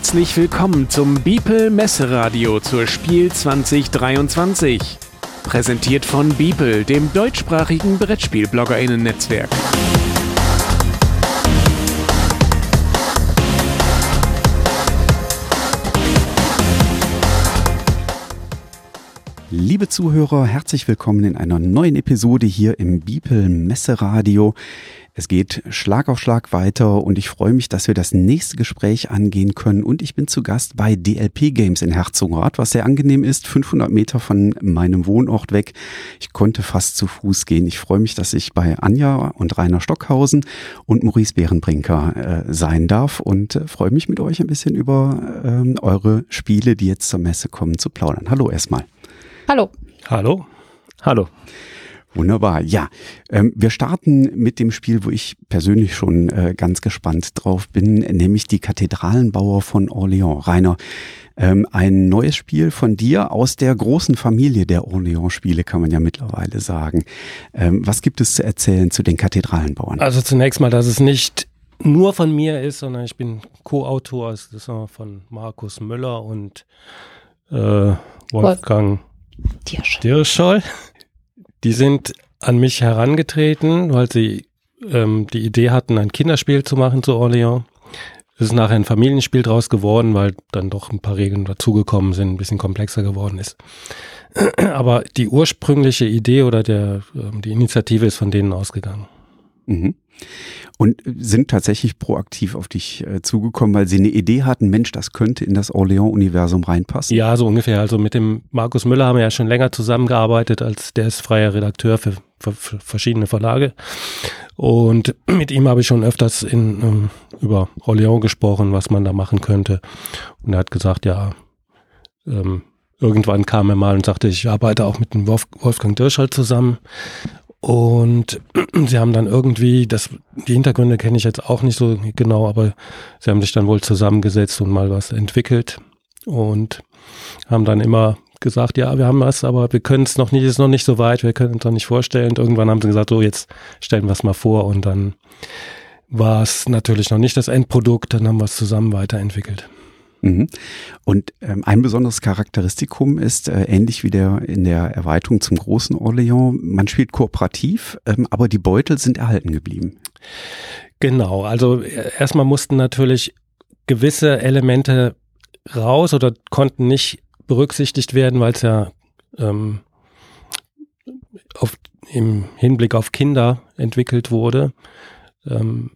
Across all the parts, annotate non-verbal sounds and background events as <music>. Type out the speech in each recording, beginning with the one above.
herzlich willkommen zum Beeple Messeradio zur Spiel 2023. Präsentiert von Beeple, dem deutschsprachigen Brettspiel-BloggerInnen-Netzwerk. Liebe Zuhörer, herzlich willkommen in einer neuen Episode hier im Beeple Messeradio. Es geht Schlag auf Schlag weiter und ich freue mich, dass wir das nächste Gespräch angehen können. Und ich bin zu Gast bei DLP Games in Herzogenrath, was sehr angenehm ist, 500 Meter von meinem Wohnort weg. Ich konnte fast zu Fuß gehen. Ich freue mich, dass ich bei Anja und Rainer Stockhausen und Maurice Bärenbrinker äh, sein darf und äh, freue mich mit euch ein bisschen über äh, eure Spiele, die jetzt zur Messe kommen, zu plaudern. Hallo erstmal. Hallo. Hallo. Hallo. Wunderbar. Ja, ähm, wir starten mit dem Spiel, wo ich persönlich schon äh, ganz gespannt drauf bin, nämlich die Kathedralenbauer von Orléans. Rainer, ähm, ein neues Spiel von dir aus der großen Familie der Orléans-Spiele, kann man ja mittlerweile sagen. Ähm, was gibt es zu erzählen zu den Kathedralenbauern? Also zunächst mal, dass es nicht nur von mir ist, sondern ich bin Co-Autor von Markus Müller und äh, Wolfgang Dirschol. Die sind an mich herangetreten, weil sie ähm, die Idee hatten, ein Kinderspiel zu machen zu Orléans. Es ist nachher ein Familienspiel draus geworden, weil dann doch ein paar Regeln dazugekommen sind, ein bisschen komplexer geworden ist. <clears throat> Aber die ursprüngliche Idee oder der, ähm, die Initiative ist von denen ausgegangen. Mhm und sind tatsächlich proaktiv auf dich äh, zugekommen, weil sie eine Idee hatten, Mensch, das könnte in das Orléans-Universum reinpassen. Ja, so ungefähr. Also mit dem Markus Müller haben wir ja schon länger zusammengearbeitet, als der ist freier Redakteur für, für, für verschiedene Verlage. Und mit ihm habe ich schon öfters in, ähm, über Orléans gesprochen, was man da machen könnte. Und er hat gesagt, ja, ähm, irgendwann kam er mal und sagte, ich arbeite auch mit dem Wolf, Wolfgang Dirschall zusammen. Und <clears throat> sie haben dann irgendwie, das, die Hintergründe kenne ich jetzt auch nicht so genau, aber sie haben sich dann wohl zusammengesetzt und mal was entwickelt und haben dann immer gesagt, ja, wir haben was, aber wir können es noch nicht, ist noch nicht so weit, wir können es noch nicht vorstellen. Und irgendwann haben sie gesagt, so, jetzt stellen wir es mal vor und dann war es natürlich noch nicht das Endprodukt, dann haben wir es zusammen weiterentwickelt. Mhm. Und ähm, ein besonderes Charakteristikum ist, äh, ähnlich wie der in der Erweiterung zum großen Orléans, man spielt kooperativ, ähm, aber die Beutel sind erhalten geblieben. Genau, also äh, erstmal mussten natürlich gewisse Elemente raus oder konnten nicht berücksichtigt werden, weil es ja ähm, auf, im Hinblick auf Kinder entwickelt wurde. Ähm,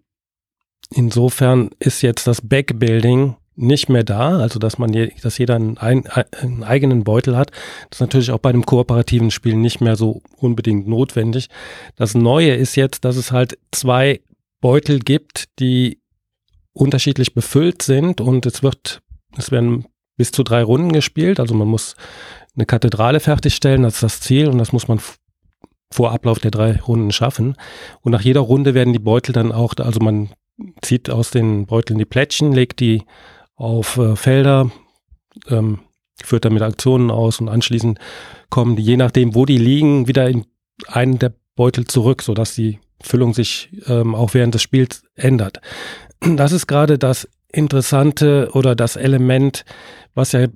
insofern ist jetzt das Backbuilding nicht mehr da, also dass man je, dass jeder einen, einen, eigenen Beutel hat. Das ist natürlich auch bei einem kooperativen Spiel nicht mehr so unbedingt notwendig. Das Neue ist jetzt, dass es halt zwei Beutel gibt, die unterschiedlich befüllt sind und es wird, es werden bis zu drei Runden gespielt. Also man muss eine Kathedrale fertigstellen, das ist das Ziel und das muss man vor Ablauf der drei Runden schaffen. Und nach jeder Runde werden die Beutel dann auch, also man zieht aus den Beuteln die Plättchen, legt die auf äh, Felder, ähm, führt damit Aktionen aus und anschließend kommen die, je nachdem, wo die liegen, wieder in einen der Beutel zurück, sodass die Füllung sich ähm, auch während des Spiels ändert. Das ist gerade das Interessante oder das Element, was ja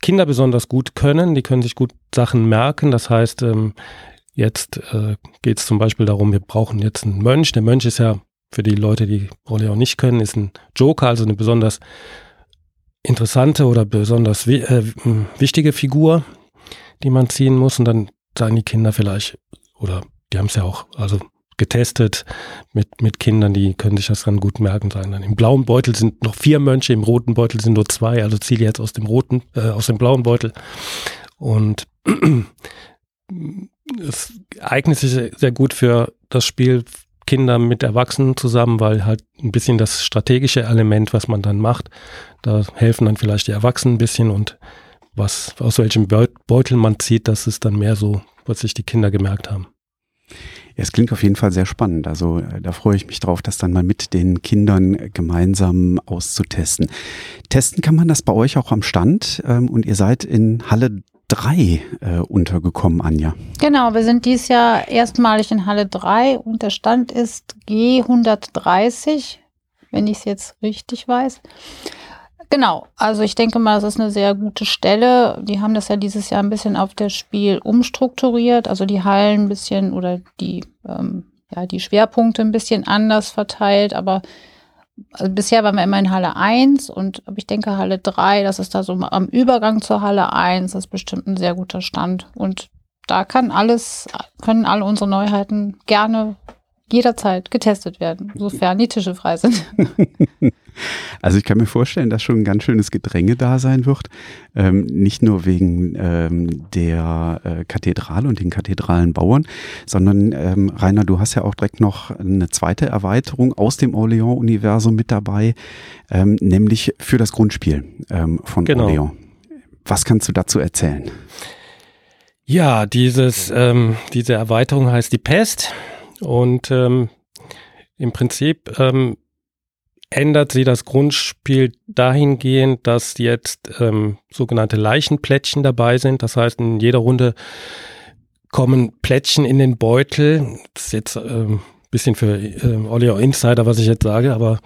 Kinder besonders gut können. Die können sich gut Sachen merken. Das heißt, ähm, jetzt äh, geht es zum Beispiel darum, wir brauchen jetzt einen Mönch. Der Mönch ist ja für die Leute, die Rolle auch nicht können, ist ein Joker, also eine besonders interessante oder besonders äh, wichtige Figur, die man ziehen muss. Und dann sagen die Kinder vielleicht, oder die haben es ja auch also getestet mit, mit Kindern, die können sich das dann gut merken. Sagen dann, im blauen Beutel sind noch vier Mönche, im roten Beutel sind nur zwei, also ziehe jetzt aus dem roten, äh, aus dem blauen Beutel. Und <clears throat> es eignet sich sehr gut für das Spiel Kinder mit Erwachsenen zusammen, weil halt ein bisschen das strategische Element, was man dann macht, da helfen dann vielleicht die Erwachsenen ein bisschen und was, aus welchem Beutel man zieht, das ist dann mehr so, was sich die Kinder gemerkt haben. Es klingt auf jeden Fall sehr spannend. Also äh, da freue ich mich drauf, das dann mal mit den Kindern gemeinsam auszutesten. Testen kann man das bei euch auch am Stand ähm, und ihr seid in Halle 3 äh, untergekommen, Anja. Genau, wir sind dieses Jahr erstmalig in Halle 3 und der Stand ist G130, wenn ich es jetzt richtig weiß. Genau, also ich denke mal, das ist eine sehr gute Stelle. Die haben das ja dieses Jahr ein bisschen auf das Spiel umstrukturiert, also die Hallen ein bisschen oder die, ähm, ja, die Schwerpunkte ein bisschen anders verteilt, aber also bisher waren wir immer in Halle 1 und ich denke Halle 3, das ist da so am Übergang zur Halle 1, das ist bestimmt ein sehr guter Stand. Und da kann alles, können alle unsere Neuheiten gerne jederzeit getestet werden, sofern die Tische frei sind. <laughs> Also ich kann mir vorstellen, dass schon ein ganz schönes Gedränge da sein wird. Ähm, nicht nur wegen ähm, der äh, Kathedrale und den kathedralen Bauern, sondern ähm, Rainer, du hast ja auch direkt noch eine zweite Erweiterung aus dem Orléans-Universum mit dabei, ähm, nämlich für das Grundspiel ähm, von genau. Orléans. Was kannst du dazu erzählen? Ja, dieses, ähm, diese Erweiterung heißt die Pest. Und ähm, im Prinzip ähm, ändert sie das Grundspiel dahingehend, dass jetzt ähm, sogenannte Leichenplättchen dabei sind. Das heißt, in jeder Runde kommen Plättchen in den Beutel. Das ist jetzt ähm, bisschen für äh, Olio Insider, was ich jetzt sage, aber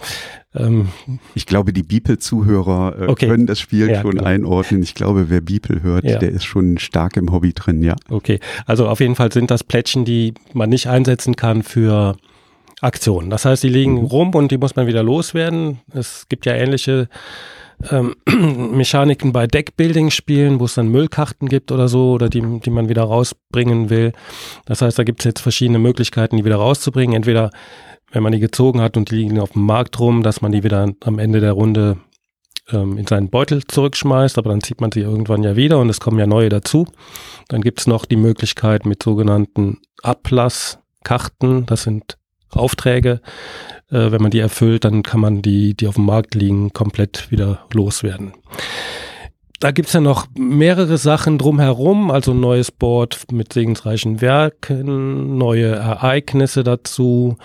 ähm, ich glaube, die Beeple-Zuhörer äh, okay. können das Spiel ja, schon klar. einordnen. Ich glaube, wer Beeple hört, ja. der ist schon stark im Hobby drin, ja. Okay, also auf jeden Fall sind das Plättchen, die man nicht einsetzen kann für Aktionen. Das heißt, die liegen mhm. rum und die muss man wieder loswerden. Es gibt ja ähnliche ähm, <clears throat> Mechaniken bei Deckbuilding-Spielen, wo es dann Müllkarten gibt oder so, oder die, die man wieder rausbringen will. Das heißt, da gibt es jetzt verschiedene Möglichkeiten, die wieder rauszubringen. Entweder, wenn man die gezogen hat und die liegen auf dem Markt rum, dass man die wieder am Ende der Runde ähm, in seinen Beutel zurückschmeißt, aber dann zieht man sie irgendwann ja wieder und es kommen ja neue dazu. Dann gibt es noch die Möglichkeit mit sogenannten Ablasskarten, das sind Aufträge, äh, wenn man die erfüllt, dann kann man die, die auf dem Markt liegen, komplett wieder loswerden. Da gibt's ja noch mehrere Sachen drumherum, also ein neues Board mit segensreichen Werken, neue Ereignisse dazu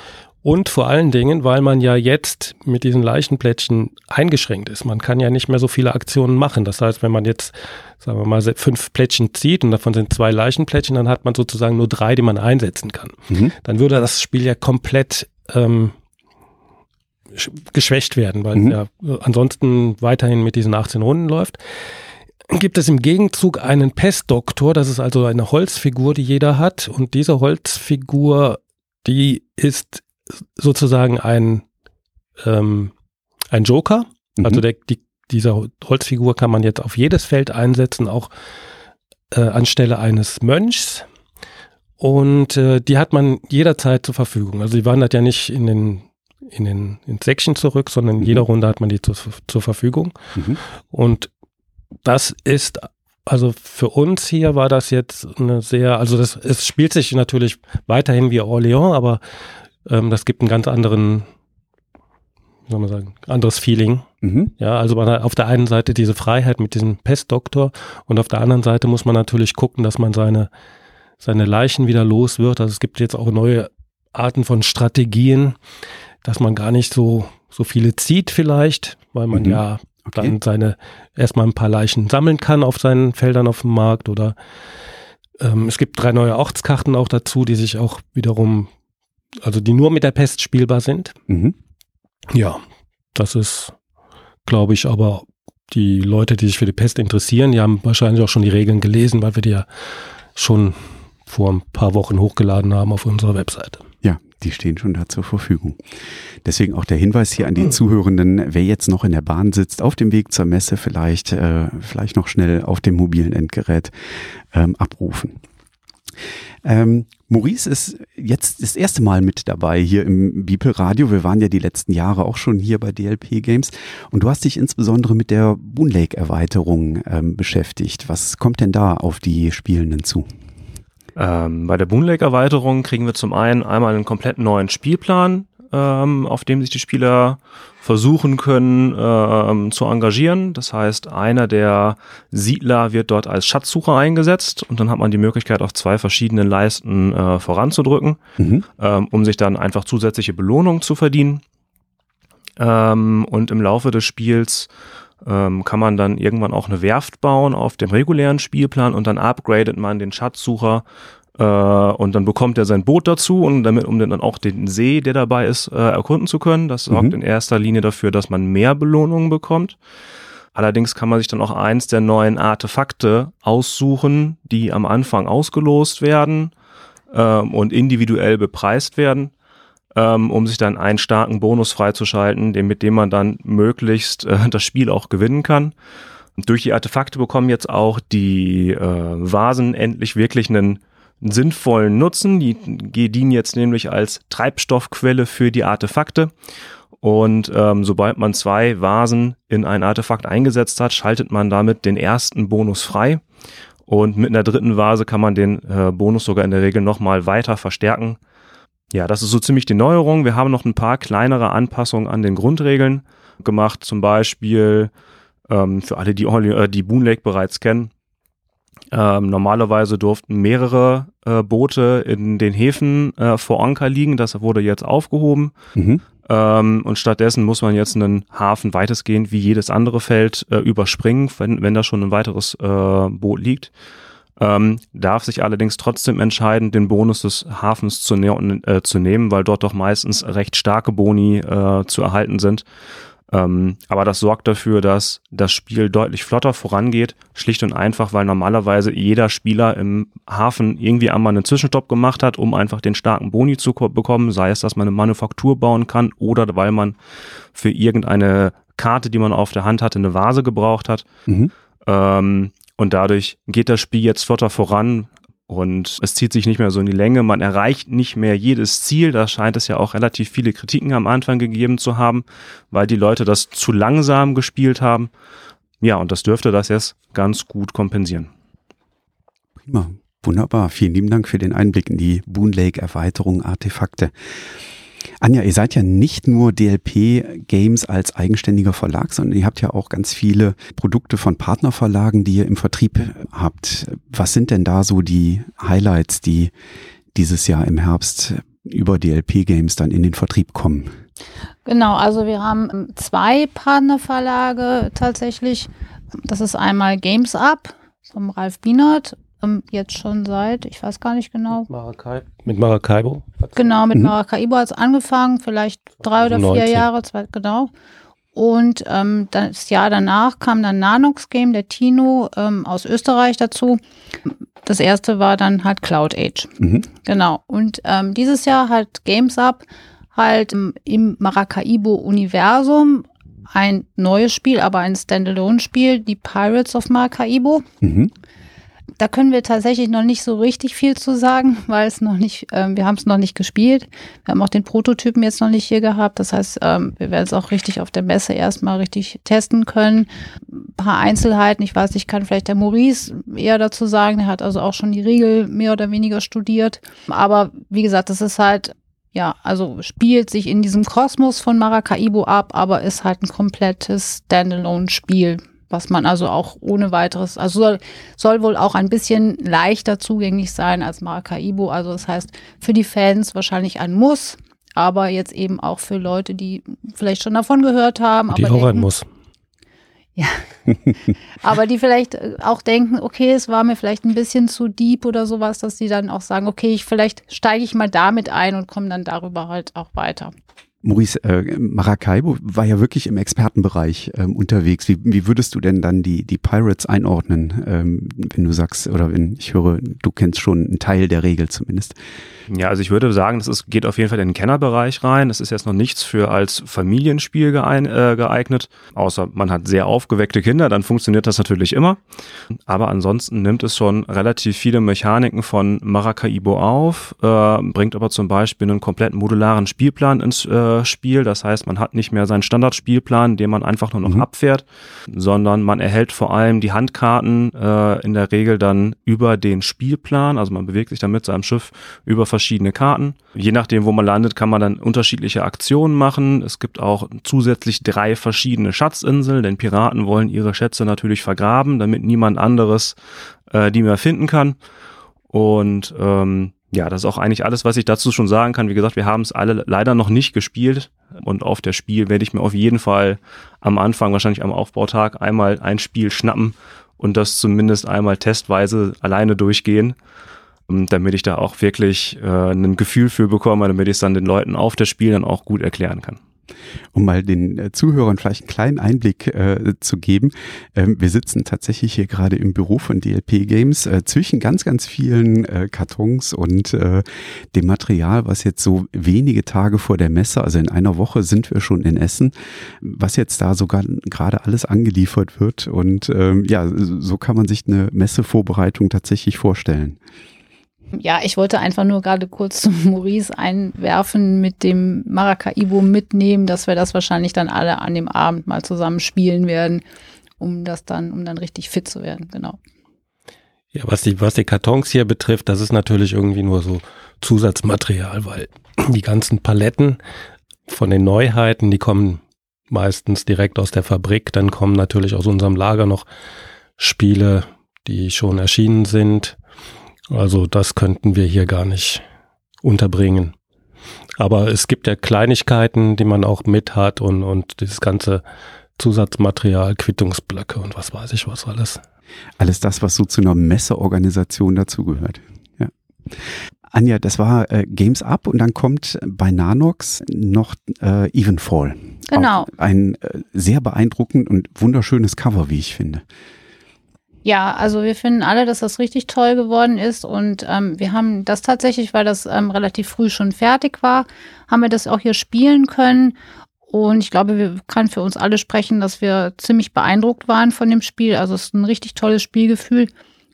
und vor allen Dingen, weil man ja jetzt mit diesen Leichenplättchen eingeschränkt ist. Man kann ja nicht mehr so viele Aktionen machen. Das heißt, wenn man jetzt, sagen wir mal, fünf Plättchen zieht und davon sind zwei Leichenplättchen, dann hat man sozusagen nur drei, die man einsetzen kann. Mhm. Dann würde das Spiel ja komplett ähm, geschwächt werden, weil mhm. ja ansonsten weiterhin mit diesen 18 Runden läuft. Gibt es im Gegenzug einen Pestdoktor, das ist also eine Holzfigur, die jeder hat. Und diese Holzfigur, die ist sozusagen ein, ähm, ein Joker. Mhm. Also der, die, diese Holzfigur kann man jetzt auf jedes Feld einsetzen, auch äh, anstelle eines Mönchs. Und äh, die hat man jederzeit zur Verfügung. Also die wandert ja nicht in den in den in Section zurück, sondern in mhm. jeder Runde hat man die zur, zur Verfügung. Mhm. Und das ist also für uns hier war das jetzt eine sehr, also das, es spielt sich natürlich weiterhin wie Orléans, aber ähm, das gibt einen ganz anderen, wie soll man sagen, anderes Feeling. Mhm. Ja, also man hat auf der einen Seite diese Freiheit mit diesem Pestdoktor und auf der anderen Seite muss man natürlich gucken, dass man seine, seine Leichen wieder los wird. Also es gibt jetzt auch neue Arten von Strategien, dass man gar nicht so, so viele zieht vielleicht, weil man mhm. ja okay. dann seine, erstmal ein paar Leichen sammeln kann auf seinen Feldern auf dem Markt oder ähm, es gibt drei neue Ortskarten auch dazu, die sich auch wiederum also die nur mit der Pest spielbar sind. Mhm. Ja, das ist, glaube ich, aber die Leute, die sich für die Pest interessieren, die haben wahrscheinlich auch schon die Regeln gelesen, weil wir die ja schon vor ein paar Wochen hochgeladen haben auf unserer Webseite. Ja, die stehen schon da zur Verfügung. Deswegen auch der Hinweis hier an die Zuhörenden, wer jetzt noch in der Bahn sitzt, auf dem Weg zur Messe vielleicht, äh, vielleicht noch schnell auf dem mobilen Endgerät ähm, abrufen. Ähm, Maurice ist jetzt das erste Mal mit dabei hier im Beeple Radio. Wir waren ja die letzten Jahre auch schon hier bei DLP Games und du hast dich insbesondere mit der Boon Lake Erweiterung ähm, beschäftigt. Was kommt denn da auf die Spielenden zu? Ähm, bei der Boon Lake Erweiterung kriegen wir zum einen einmal einen komplett neuen Spielplan, ähm, auf dem sich die Spieler versuchen können ähm, zu engagieren. Das heißt, einer der Siedler wird dort als Schatzsucher eingesetzt und dann hat man die Möglichkeit, auf zwei verschiedenen Leisten äh, voranzudrücken, mhm. ähm, um sich dann einfach zusätzliche Belohnung zu verdienen. Ähm, und im Laufe des Spiels ähm, kann man dann irgendwann auch eine Werft bauen auf dem regulären Spielplan und dann upgradet man den Schatzsucher äh, und dann bekommt er sein Boot dazu und damit, um dann auch den See, der dabei ist, äh, erkunden zu können. Das sorgt mhm. in erster Linie dafür, dass man mehr Belohnungen bekommt. Allerdings kann man sich dann auch eins der neuen Artefakte aussuchen, die am Anfang ausgelost werden ähm, und individuell bepreist werden, ähm, um sich dann einen starken Bonus freizuschalten, den, mit dem man dann möglichst äh, <laughs> das Spiel auch gewinnen kann. Durch die Artefakte bekommen jetzt auch die äh, Vasen endlich wirklich einen sinnvollen Nutzen. Die, die dienen jetzt nämlich als Treibstoffquelle für die Artefakte. Und ähm, sobald man zwei Vasen in ein Artefakt eingesetzt hat, schaltet man damit den ersten Bonus frei. Und mit einer dritten Vase kann man den äh, Bonus sogar in der Regel nochmal weiter verstärken. Ja, das ist so ziemlich die Neuerung. Wir haben noch ein paar kleinere Anpassungen an den Grundregeln gemacht. Zum Beispiel ähm, für alle, die, äh, die Boon Lake bereits kennen. Ähm, normalerweise durften mehrere äh, Boote in den Häfen äh, vor Anker liegen. Das wurde jetzt aufgehoben. Mhm. Ähm, und stattdessen muss man jetzt einen Hafen weitestgehend wie jedes andere Feld äh, überspringen, wenn, wenn da schon ein weiteres äh, Boot liegt. Ähm, darf sich allerdings trotzdem entscheiden, den Bonus des Hafens zu, ne zu nehmen, weil dort doch meistens recht starke Boni äh, zu erhalten sind. Ähm, aber das sorgt dafür, dass das Spiel deutlich flotter vorangeht, schlicht und einfach, weil normalerweise jeder Spieler im Hafen irgendwie einmal einen Zwischenstopp gemacht hat, um einfach den starken Boni zu bekommen, sei es, dass man eine Manufaktur bauen kann oder weil man für irgendeine Karte, die man auf der Hand hatte, eine Vase gebraucht hat. Mhm. Ähm, und dadurch geht das Spiel jetzt flotter voran, und es zieht sich nicht mehr so in die Länge. Man erreicht nicht mehr jedes Ziel. Da scheint es ja auch relativ viele Kritiken am Anfang gegeben zu haben, weil die Leute das zu langsam gespielt haben. Ja, und das dürfte das jetzt ganz gut kompensieren. Prima. Wunderbar. Vielen lieben Dank für den Einblick in die Boon Lake Erweiterung Artefakte. Anja, ihr seid ja nicht nur DLP Games als eigenständiger Verlag, sondern ihr habt ja auch ganz viele Produkte von Partnerverlagen, die ihr im Vertrieb habt. Was sind denn da so die Highlights, die dieses Jahr im Herbst über DLP Games dann in den Vertrieb kommen? Genau, also wir haben zwei Partnerverlage tatsächlich. Das ist einmal Games Up vom Ralf Bienert ähm, jetzt schon seit, ich weiß gar nicht genau. Mit, Maracai mit Maracaibo? Genau, mit mhm. Maracaibo hat es angefangen, vielleicht drei oder 19. vier Jahre, zwei, genau. Und ähm, das Jahr danach kam dann Nanox Game, der Tino ähm, aus Österreich dazu. Das erste war dann halt Cloud Age. Mhm. Genau. Und ähm, dieses Jahr hat Games Up halt im Maracaibo-Universum ein neues Spiel, aber ein Standalone-Spiel, die Pirates of Maracaibo. Mhm. Da können wir tatsächlich noch nicht so richtig viel zu sagen, <laughs> weil es noch nicht, ähm, wir haben es noch nicht gespielt. Wir haben auch den Prototypen jetzt noch nicht hier gehabt. Das heißt, ähm, wir werden es auch richtig auf der Messe erstmal richtig testen können. Ein paar Einzelheiten, ich weiß, ich kann vielleicht der Maurice eher dazu sagen. Der hat also auch schon die Regel mehr oder weniger studiert. Aber wie gesagt, das ist halt ja, also spielt sich in diesem Kosmos von Maracaibo ab, aber ist halt ein komplettes Standalone-Spiel was man also auch ohne weiteres, also soll, soll wohl auch ein bisschen leichter zugänglich sein als Maracaibo. Also das heißt, für die Fans wahrscheinlich ein Muss, aber jetzt eben auch für Leute, die vielleicht schon davon gehört haben. Die aber auch ein Muss. <laughs> Ja, aber die vielleicht äh, auch denken, okay, es war mir vielleicht ein bisschen zu deep oder sowas, dass sie dann auch sagen, okay, ich vielleicht steige ich mal damit ein und komme dann darüber halt auch weiter. Maurice, äh, Maracaibo war ja wirklich im Expertenbereich ähm, unterwegs. Wie, wie würdest du denn dann die, die Pirates einordnen, ähm, wenn du sagst, oder wenn ich höre, du kennst schon einen Teil der Regel zumindest? Ja, also ich würde sagen, das ist, geht auf jeden Fall in den Kennerbereich rein. Das ist jetzt noch nichts für als Familienspiel geein, äh, geeignet, außer man hat sehr aufgeweckte Kinder, dann funktioniert das natürlich immer. Aber ansonsten nimmt es schon relativ viele Mechaniken von Maracaibo auf, äh, bringt aber zum Beispiel einen komplett modularen Spielplan ins äh, Spiel. Das heißt, man hat nicht mehr seinen Standardspielplan, den man einfach nur noch mhm. abfährt, sondern man erhält vor allem die Handkarten äh, in der Regel dann über den Spielplan. Also man bewegt sich dann mit seinem Schiff über verschiedene Karten. Je nachdem, wo man landet, kann man dann unterschiedliche Aktionen machen. Es gibt auch zusätzlich drei verschiedene Schatzinseln, denn Piraten wollen ihre Schätze natürlich vergraben, damit niemand anderes äh, die mehr finden kann. Und ähm, ja, das ist auch eigentlich alles, was ich dazu schon sagen kann. Wie gesagt, wir haben es alle leider noch nicht gespielt und auf der Spiel werde ich mir auf jeden Fall am Anfang, wahrscheinlich am Aufbautag, einmal ein Spiel schnappen und das zumindest einmal testweise alleine durchgehen, ähm, damit ich da auch wirklich äh, ein Gefühl für bekomme, damit ich es dann den Leuten auf der Spiel dann auch gut erklären kann. Um mal den äh, Zuhörern vielleicht einen kleinen Einblick äh, zu geben, ähm, wir sitzen tatsächlich hier gerade im Büro von DLP Games äh, zwischen ganz, ganz vielen äh, Kartons und äh, dem Material, was jetzt so wenige Tage vor der Messe, also in einer Woche sind wir schon in Essen, was jetzt da sogar gerade alles angeliefert wird. Und ähm, ja, so kann man sich eine Messevorbereitung tatsächlich vorstellen. Ja, ich wollte einfach nur gerade kurz zum <laughs> Maurice einwerfen mit dem Maracaibo mitnehmen, dass wir das wahrscheinlich dann alle an dem Abend mal zusammen spielen werden, um das dann, um dann richtig fit zu werden, genau. Ja, was die, was die Kartons hier betrifft, das ist natürlich irgendwie nur so Zusatzmaterial, weil <clears throat> die ganzen Paletten von den Neuheiten, die kommen meistens direkt aus der Fabrik, dann kommen natürlich aus unserem Lager noch Spiele, die schon erschienen sind, also das könnten wir hier gar nicht unterbringen. Aber es gibt ja Kleinigkeiten, die man auch mit hat und, und dieses ganze Zusatzmaterial, Quittungsblöcke und was weiß ich was alles. Alles das, was so zu einer Messeorganisation dazugehört. Ja. Anja, das war äh, Games Up und dann kommt bei Nanox noch äh, Evenfall. Genau. Auch ein äh, sehr beeindruckend und wunderschönes Cover, wie ich finde. Ja, also wir finden alle, dass das richtig toll geworden ist und ähm, wir haben das tatsächlich, weil das ähm, relativ früh schon fertig war, haben wir das auch hier spielen können und ich glaube, wir können für uns alle sprechen, dass wir ziemlich beeindruckt waren von dem Spiel. Also es ist ein richtig tolles Spielgefühl.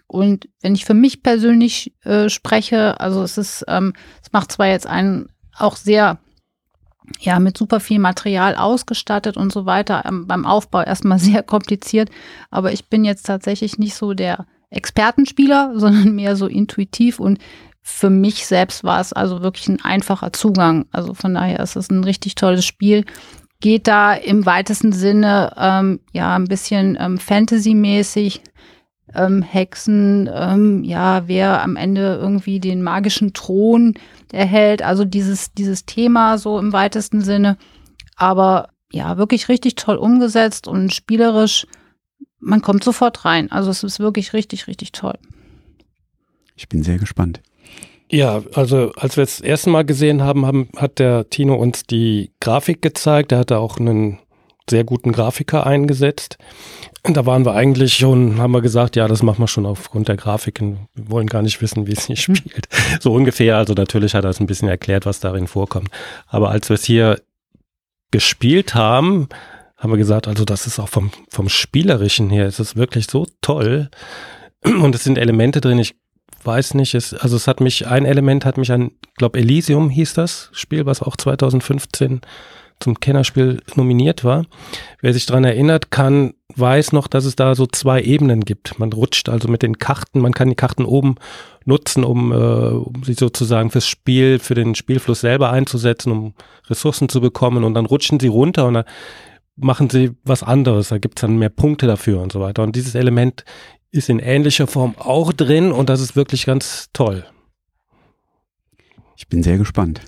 Und wenn ich für mich persönlich äh, spreche, also es ist, ähm, es macht zwar jetzt einen auch sehr ja, mit super viel Material ausgestattet und so weiter. Ähm, beim Aufbau erstmal <laughs> sehr kompliziert. Aber ich bin jetzt tatsächlich nicht so der Expertenspieler, <laughs> sondern mehr so intuitiv und für mich selbst war es also wirklich ein einfacher Zugang. Also von daher ist es ein richtig tolles Spiel. Geht da im weitesten Sinne ähm, ja ein bisschen ähm, Fantasy-mäßig ähm, Hexen, ähm, ja, wer am Ende irgendwie den magischen Thron erhält, also dieses, dieses Thema so im weitesten Sinne. Aber ja, wirklich richtig toll umgesetzt und spielerisch, man kommt sofort rein. Also es ist wirklich richtig, richtig toll. Ich bin sehr gespannt. Ja, also als wir es das erste Mal gesehen haben, haben, hat der Tino uns die Grafik gezeigt. Er hatte auch einen sehr guten Grafiker eingesetzt. Da waren wir eigentlich schon, haben wir gesagt, ja, das machen wir schon aufgrund der Grafiken. Wir wollen gar nicht wissen, wie es hier <laughs> spielt. So ungefähr. Also natürlich hat er es ein bisschen erklärt, was darin vorkommt. Aber als wir es hier gespielt haben, haben wir gesagt, also das ist auch vom, vom Spielerischen her, es ist wirklich so toll. Und es sind Elemente drin, ich weiß nicht, es, also es hat mich, ein Element hat mich an, glaube Elysium hieß das Spiel, was auch 2015 zum Kennerspiel nominiert war. Wer sich daran erinnert, kann, weiß noch, dass es da so zwei Ebenen gibt. Man rutscht also mit den Karten, man kann die Karten oben nutzen, um, äh, um sie sozusagen fürs Spiel, für den Spielfluss selber einzusetzen, um Ressourcen zu bekommen und dann rutschen sie runter und dann machen sie was anderes. Da gibt's dann mehr Punkte dafür und so weiter. Und dieses Element ist in ähnlicher Form auch drin und das ist wirklich ganz toll. Ich bin sehr gespannt.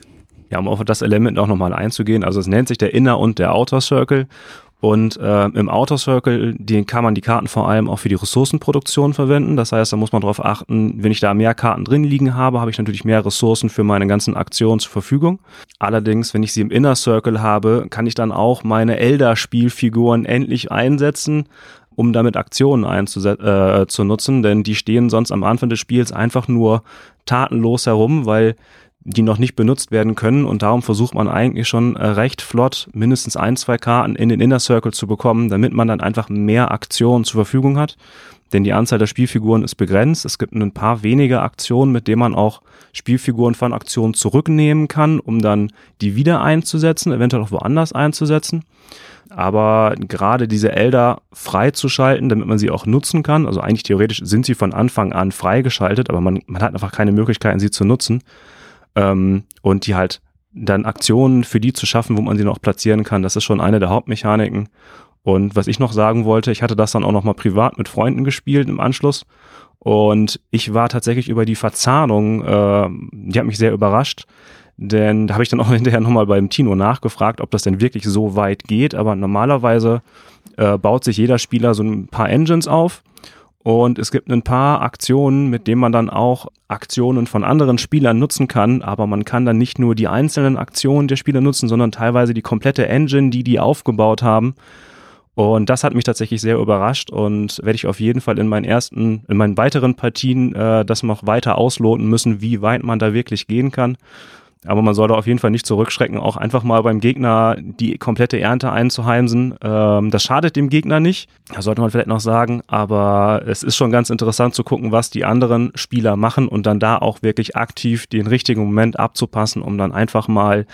Ja, um auf das Element auch nochmal einzugehen, also es nennt sich der Inner und der Outer Circle. Und äh, im Outer Circle, den kann man die Karten vor allem auch für die Ressourcenproduktion verwenden. Das heißt, da muss man darauf achten, wenn ich da mehr Karten drin liegen habe, habe ich natürlich mehr Ressourcen für meine ganzen Aktionen zur Verfügung. Allerdings, wenn ich sie im Inner Circle habe, kann ich dann auch meine Elder-Spielfiguren endlich einsetzen, um damit Aktionen äh, zu nutzen, denn die stehen sonst am Anfang des Spiels einfach nur tatenlos herum, weil die noch nicht benutzt werden können und darum versucht man eigentlich schon äh, recht flott mindestens ein, zwei Karten in den Inner Circle zu bekommen, damit man dann einfach mehr Aktionen zur Verfügung hat. Denn die Anzahl der Spielfiguren ist begrenzt. Es gibt ein paar wenige Aktionen, mit denen man auch Spielfiguren von Aktionen zurücknehmen kann, um dann die wieder einzusetzen, eventuell auch woanders einzusetzen. Aber gerade diese Elder freizuschalten, damit man sie auch nutzen kann, also eigentlich theoretisch sind sie von Anfang an freigeschaltet, aber man, man hat einfach keine Möglichkeiten, sie zu nutzen ähm, und die halt dann Aktionen für die zu schaffen, wo man sie noch platzieren kann, das ist schon eine der Hauptmechaniken. Und was ich noch sagen wollte, ich hatte das dann auch noch mal privat mit Freunden gespielt im Anschluss und ich war tatsächlich über die Verzahnung, äh, die hat mich sehr überrascht, denn da habe ich dann auch <laughs> hinterher nochmal beim Tino nachgefragt, ob das denn wirklich so weit geht. Aber normalerweise äh, baut sich jeder Spieler so ein paar Engines auf Und es gibt ein paar Aktionen, mit denen man dann auch Aktionen von anderen Spielern nutzen kann. Aber man kann dann nicht nur die einzelnen Aktionen der Spieler nutzen, sondern teilweise die komplette Engine, die die aufgebaut haben. Und das hat mich tatsächlich sehr überrascht und werde ich auf jeden Fall in meinen ersten, in meinen weiteren Partien äh, das noch weiter ausloten müssen, wie weit man da wirklich gehen kann. Aber man sollte auf jeden Fall nicht zurückschrecken, auch einfach mal beim Gegner die komplette Ernte einzuheimsen. Ähm, das schadet dem Gegner nicht, das sollte man vielleicht noch sagen. Aber es ist schon ganz interessant zu gucken, was die anderen Spieler machen und dann da auch wirklich aktiv den richtigen Moment abzupassen, um dann einfach mal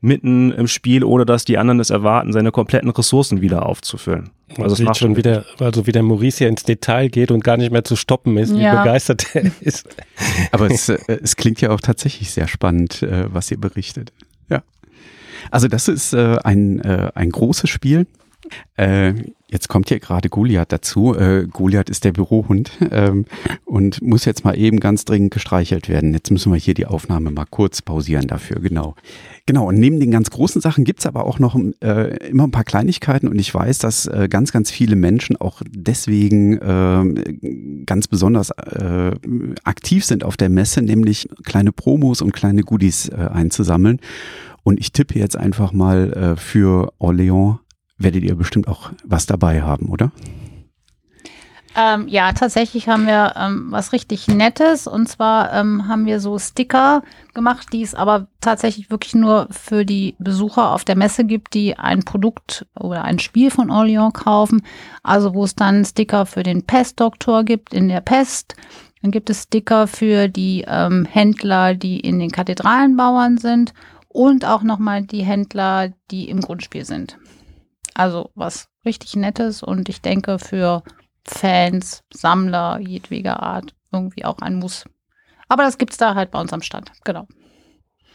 mitten im Spiel, ohne dass die anderen es erwarten, seine kompletten Ressourcen wieder aufzufüllen. Also sieht schon wieder, also wie der Maurice hier ins Detail geht und gar nicht mehr zu stoppen ist, wie ja. begeistert er <laughs> ist. Aber es, äh, es klingt ja auch tatsächlich sehr spannend, äh, was ihr berichtet. Ja. Also das ist äh, ein, ein großes Spiel. Jetzt kommt hier gerade Goliath dazu. Äh, Goliath ist der Bürohund <laughs> ähm, und muss jetzt mal eben ganz dringend gestreichelt werden. Jetzt müssen wir hier die Aufnahme mal kurz pausieren dafür, genau. Genau, und neben den ganz großen Sachen gibt's aber auch noch äh, immer ein paar Kleinigkeiten und ich weiß, dass äh, ganz, ganz viele Menschen auch deswegen äh, ganz besonders äh, aktiv sind auf der Messe, nämlich kleine Promos und kleine Goodies äh, einzusammeln. Und ich tippe jetzt einfach mal äh, für Orléans werdet ihr bestimmt auch was dabei haben, oder? Ähm, ja, tatsächlich haben wir ähm, was richtig Nettes. Und zwar ähm, haben wir so Sticker gemacht, die es aber tatsächlich wirklich nur für die Besucher auf der Messe gibt, die ein Produkt oder ein Spiel von Orléans kaufen. Also wo es dann Sticker für den Pestdoktor gibt in der Pest. Dann gibt es Sticker für die ähm, Händler, die in den Kathedralenbauern sind. Und auch nochmal die Händler, die im Grundspiel sind. Also was richtig Nettes und ich denke für Fans, Sammler jedweder Art irgendwie auch ein Muss. Aber das gibt es da halt bei uns am Stand, genau.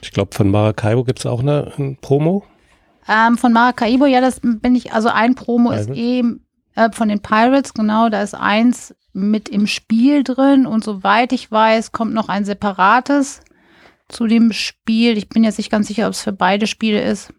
Ich glaube, von Maracaibo gibt es auch eine, ein Promo. Ähm, von Maracaibo, ja, das bin ich, also ein Promo Private. ist eben äh, von den Pirates, genau, da ist eins mit im Spiel drin und soweit ich weiß, kommt noch ein separates zu dem Spiel. Ich bin jetzt nicht ganz sicher, ob es für beide Spiele ist.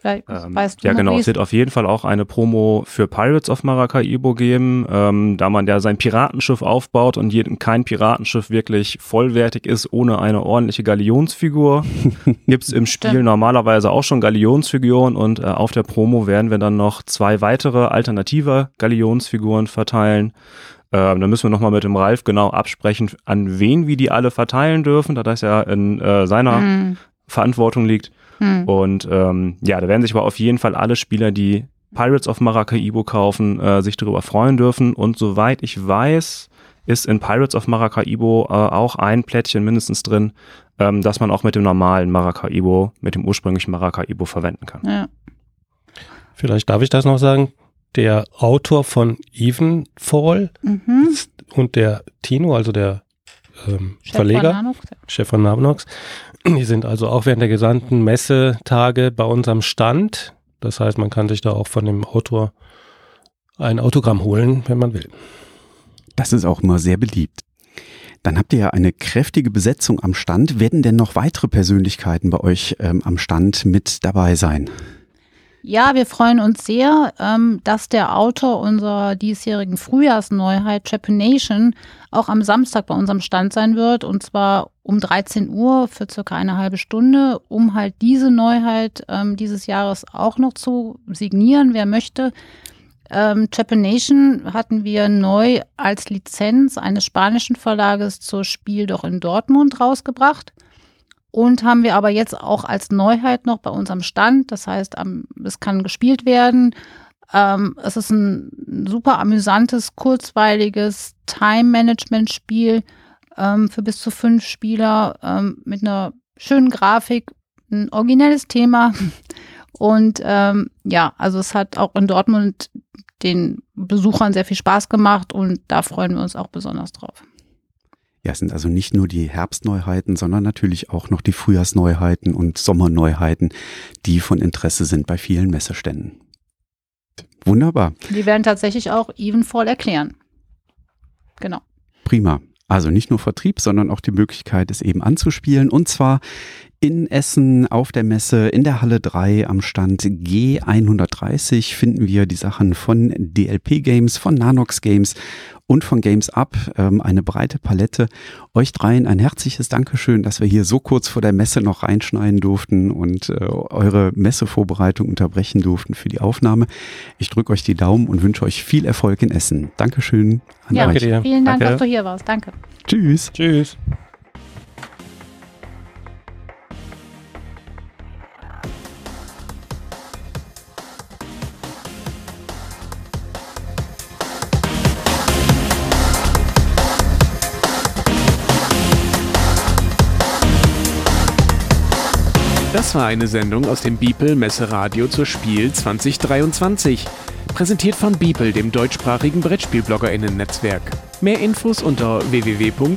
Vielleicht ähm, weißt du ja, genau. Es wird auf jeden Fall auch eine Promo für Pirates of Maracaibo geben, ähm, da man ja sein Piratenschiff aufbaut und jeden, kein Piratenschiff wirklich vollwertig ist ohne eine ordentliche Galionsfigur. <laughs> Gibt es im Spiel Stimmt. normalerweise auch schon Galionsfiguren und äh, auf der Promo werden wir dann noch zwei weitere alternative Galionsfiguren verteilen. Ähm, da müssen wir nochmal mit dem Ralf genau absprechen, an wen wir die alle verteilen dürfen, da das ja in äh, seiner mm. Verantwortung liegt. Hm. Und ähm, ja, da werden sich aber auf jeden Fall alle Spieler, die Pirates of Maracaibo kaufen, äh, sich darüber freuen dürfen. Und soweit ich weiß, ist in Pirates of Maracaibo äh, auch ein Plättchen mindestens drin, ähm, dass man auch mit dem normalen Maracaibo, mit dem ursprünglichen Maracaibo verwenden kann. Ja. Vielleicht darf ich das noch sagen. Der Autor von Evenfall mhm. und der Tino, also der ähm, Verleger, Chef von Nanox, die sind also auch während der gesamten Messetage bei uns am Stand. Das heißt, man kann sich da auch von dem Autor ein Autogramm holen, wenn man will. Das ist auch immer sehr beliebt. Dann habt ihr ja eine kräftige Besetzung am Stand. Werden denn noch weitere Persönlichkeiten bei euch ähm, am Stand mit dabei sein? Ja, wir freuen uns sehr, ähm, dass der Autor unserer diesjährigen Frühjahrsneuheit Trepanation auch am Samstag bei unserem Stand sein wird und zwar um 13 Uhr für circa eine halbe Stunde, um halt diese Neuheit ähm, dieses Jahres auch noch zu signieren, wer möchte. Ähm, Trepanation hatten wir neu als Lizenz eines spanischen Verlages zur Spiel doch in Dortmund rausgebracht. Und haben wir aber jetzt auch als Neuheit noch bei unserem Stand. Das heißt, es kann gespielt werden. Ähm, es ist ein super amüsantes, kurzweiliges Time-Management-Spiel ähm, für bis zu fünf Spieler ähm, mit einer schönen Grafik, ein originelles Thema. <laughs> Und ja, also es hat auch in Dortmund den Besuchern sehr viel Spaß gemacht und da freuen wir uns auch besonders drauf. Ja, es sind also nicht nur die Herbstneuheiten, sondern natürlich auch noch die Frühjahrsneuheiten und Sommerneuheiten, die von Interesse sind bei vielen Messeständen. Wunderbar. Die werden tatsächlich auch Evenfall erklären. Genau. Prima. Also nicht nur Vertrieb, sondern auch die Möglichkeit, es eben anzuspielen. Und zwar in Essen auf der Messe in der Halle 3 am Stand G130 finden wir die Sachen von DLP Games, von Nanox Games und von Games Up ähm, eine breite Palette. Euch dreien ein herzliches Dankeschön, dass wir hier so kurz vor der Messe noch reinschneiden durften und äh, eure Messevorbereitung unterbrechen durften für die Aufnahme. Ich drücke euch die Daumen und wünsche euch viel Erfolg in Essen. Dankeschön an ja, euch. Vielen Dank, Danke. dass du hier warst. Danke. Tschüss. Tschüss. Das war eine Sendung aus dem Biepel Messeradio zur Spiel 2023. Präsentiert von Beeple, dem deutschsprachigen Brettspielbloggerinnen-Netzwerk. Mehr Infos unter www.beeple.de.